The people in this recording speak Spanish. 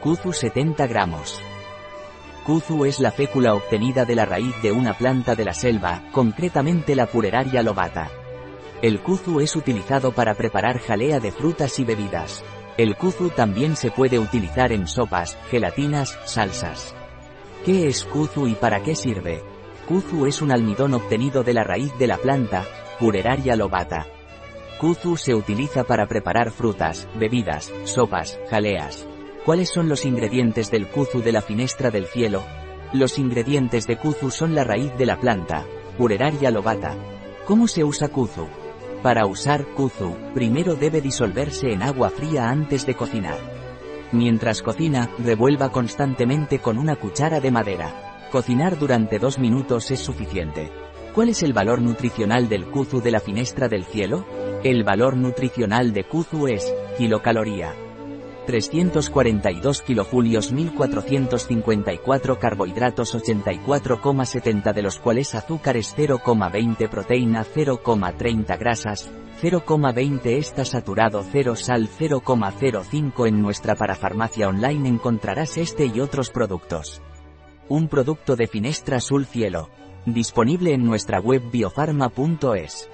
Kuzu 70 gramos. Kuzu es la fécula obtenida de la raíz de una planta de la selva, concretamente la Pureraria lobata. El kuzu es utilizado para preparar jalea de frutas y bebidas. El kuzu también se puede utilizar en sopas, gelatinas, salsas. ¿Qué es kuzu y para qué sirve? Kuzu es un almidón obtenido de la raíz de la planta, Pureraria lobata. Kuzu se utiliza para preparar frutas, bebidas, sopas, jaleas. ¿Cuáles son los ingredientes del kuzu de la finestra del cielo? Los ingredientes de kuzu son la raíz de la planta, Pureraria lobata. ¿Cómo se usa kuzu? Para usar kuzu, primero debe disolverse en agua fría antes de cocinar. Mientras cocina, revuelva constantemente con una cuchara de madera. Cocinar durante dos minutos es suficiente. ¿Cuál es el valor nutricional del kuzu de la finestra del cielo? El valor nutricional de kuzu es kilocaloría. 342 kilojulios 1454 carbohidratos 84,70 de los cuales azúcares 0,20 proteína 0,30 grasas, 0,20 está saturado 0 sal 0,05 en nuestra parafarmacia online encontrarás este y otros productos. Un producto de Finestra Azul Cielo. Disponible en nuestra web biofarma.es.